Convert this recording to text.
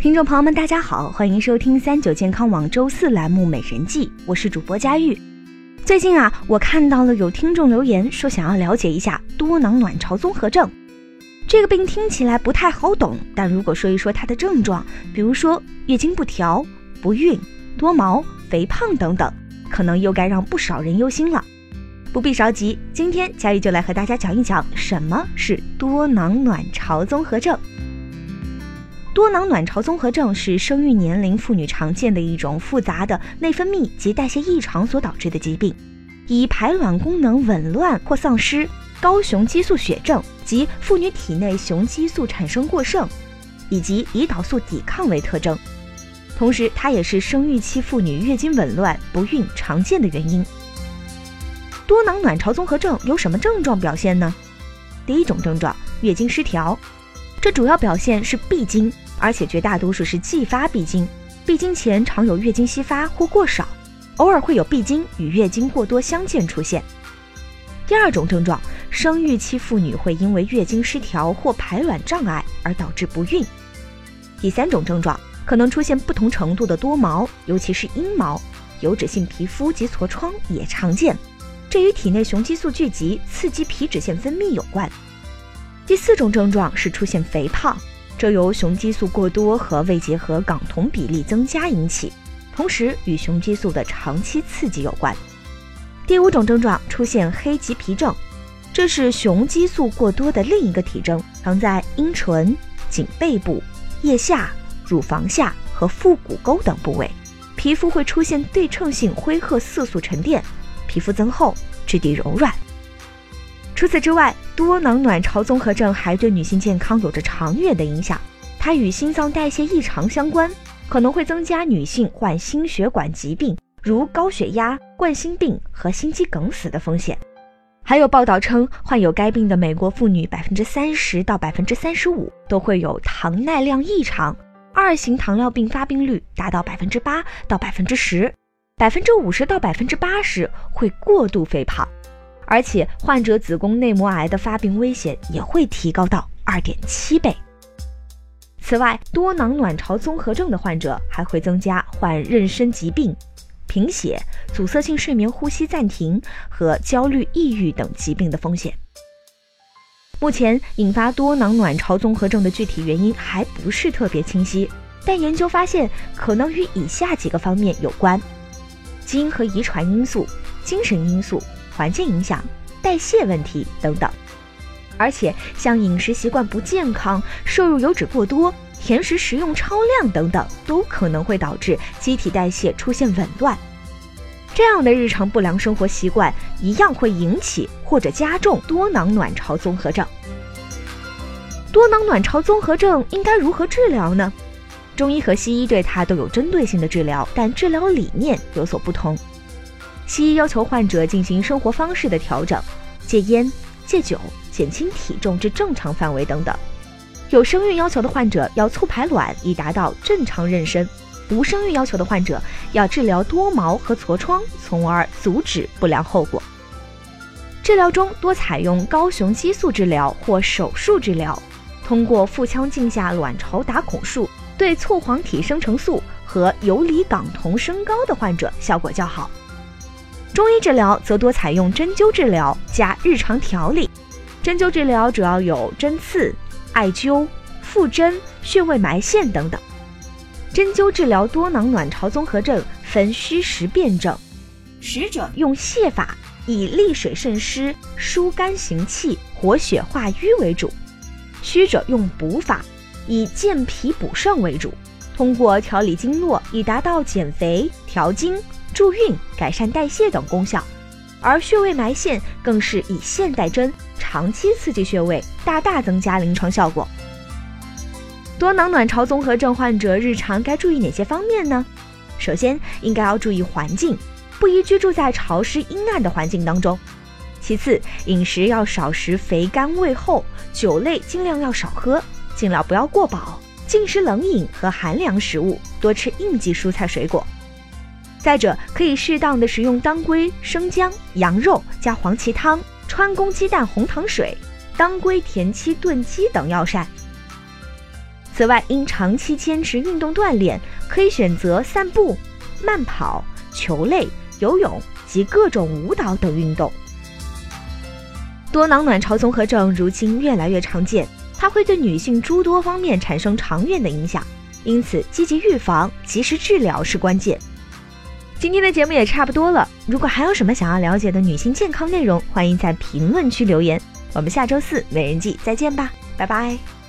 听众朋友们，大家好，欢迎收听三九健康网周四栏目《美人计》，我是主播佳玉。最近啊，我看到了有听众留言说想要了解一下多囊卵巢综合症这个病，听起来不太好懂，但如果说一说它的症状，比如说月经不调、不孕、多毛、肥胖等等，可能又该让不少人忧心了。不必着急，今天佳玉就来和大家讲一讲什么是多囊卵巢综合症。多囊卵巢综合症是生育年龄妇女常见的一种复杂的内分泌及代谢异常所导致的疾病，以排卵功能紊乱或丧失、高雄激素血症及妇女体内雄激素产生过剩，以及胰岛素抵抗为特征。同时，它也是生育期妇女月经紊乱、不孕常见的原因。多囊卵巢综合症有什么症状表现呢？第一种症状，月经失调。这主要表现是闭经，而且绝大多数是继发闭经。闭经前常有月经稀发或过少，偶尔会有闭经与月经过多相间出现。第二种症状，生育期妇女会因为月经失调或排卵障碍而导致不孕。第三种症状可能出现不同程度的多毛，尤其是阴毛，油脂性皮肤及痤疮也常见，这与体内雄激素聚集刺激皮脂腺分泌有关。第四种症状是出现肥胖，这由雄激素过多和胃结核睾酮比例增加引起，同时与雄激素的长期刺激有关。第五种症状出现黑棘皮症，这是雄激素过多的另一个体征，常在阴唇、颈背部、腋下、乳房下和腹股沟等部位，皮肤会出现对称性灰褐色素沉淀，皮肤增厚，质地柔软。除此之外，多囊卵巢综合症还对女性健康有着长远的影响。它与心脏代谢异常相关，可能会增加女性患心血管疾病，如高血压、冠心病和心肌梗死的风险。还有报道称，患有该病的美国妇女百分之三十到百分之三十五都会有糖耐量异常，二型糖尿病发病率达到百分之八到百分之十，百分之五十到百分之八十会过度肥胖。而且，患者子宫内膜癌的发病危险也会提高到二点七倍。此外，多囊卵巢综合症的患者还会增加患妊娠疾病、贫血、阻塞性睡眠呼吸暂停和焦虑、抑郁等疾病的风险。目前，引发多囊卵巢综合症的具体原因还不是特别清晰，但研究发现可能与以下几个方面有关：基因和遗传因素、精神因素。环境影响、代谢问题等等，而且像饮食习惯不健康、摄入油脂过多、甜食食用超量等等，都可能会导致机体代谢出现紊乱。这样的日常不良生活习惯一样会引起或者加重多囊卵巢综合症。多囊卵巢综合症应该如何治疗呢？中医和西医对它都有针对性的治疗，但治疗理念有所不同。西医要求患者进行生活方式的调整，戒烟、戒酒、减轻体重至正常范围等等。有生育要求的患者要促排卵以达到正常妊娠；无生育要求的患者要治疗多毛和痤疮，从而阻止不良后果。治疗中多采用高雄激素治疗或手术治疗，通过腹腔镜下卵巢打孔术，对促黄体生成素和游离睾酮升高的患者效果较好。中医治疗则多采用针灸治疗加日常调理。针灸治疗主要有针刺、艾灸、腹针、穴位埋线等等。针灸治疗多囊卵巢综合症分虚实辩证，实者用泻法，以利水渗湿、疏肝行气、活血化瘀为主；虚者用补法，以健脾补肾为主，通过调理经络以达到减肥、调经。助孕、改善代谢等功效，而穴位埋线更是以线代针，长期刺激穴位，大大增加临床效果。多囊卵巢综合症患者日常该注意哪些方面呢？首先，应该要注意环境，不宜居住在潮湿阴暗的环境当中。其次，饮食要少食肥甘味厚，酒类尽量要少喝，尽量不要过饱，禁食冷饮和寒凉食物，多吃应季蔬菜水果。再者，可以适当的食用当归、生姜、羊肉加黄芪汤、川宫鸡蛋红糖水、当归田七炖鸡等药膳。此外，因长期坚持运动锻炼，可以选择散步、慢跑、球类、游泳及各种舞蹈等运动。多囊卵巢综合症如今越来越常见，它会对女性诸多方面产生长远的影响，因此积极预防、及时治疗是关键。今天的节目也差不多了，如果还有什么想要了解的女性健康内容，欢迎在评论区留言。我们下周四美人计再见吧，拜拜。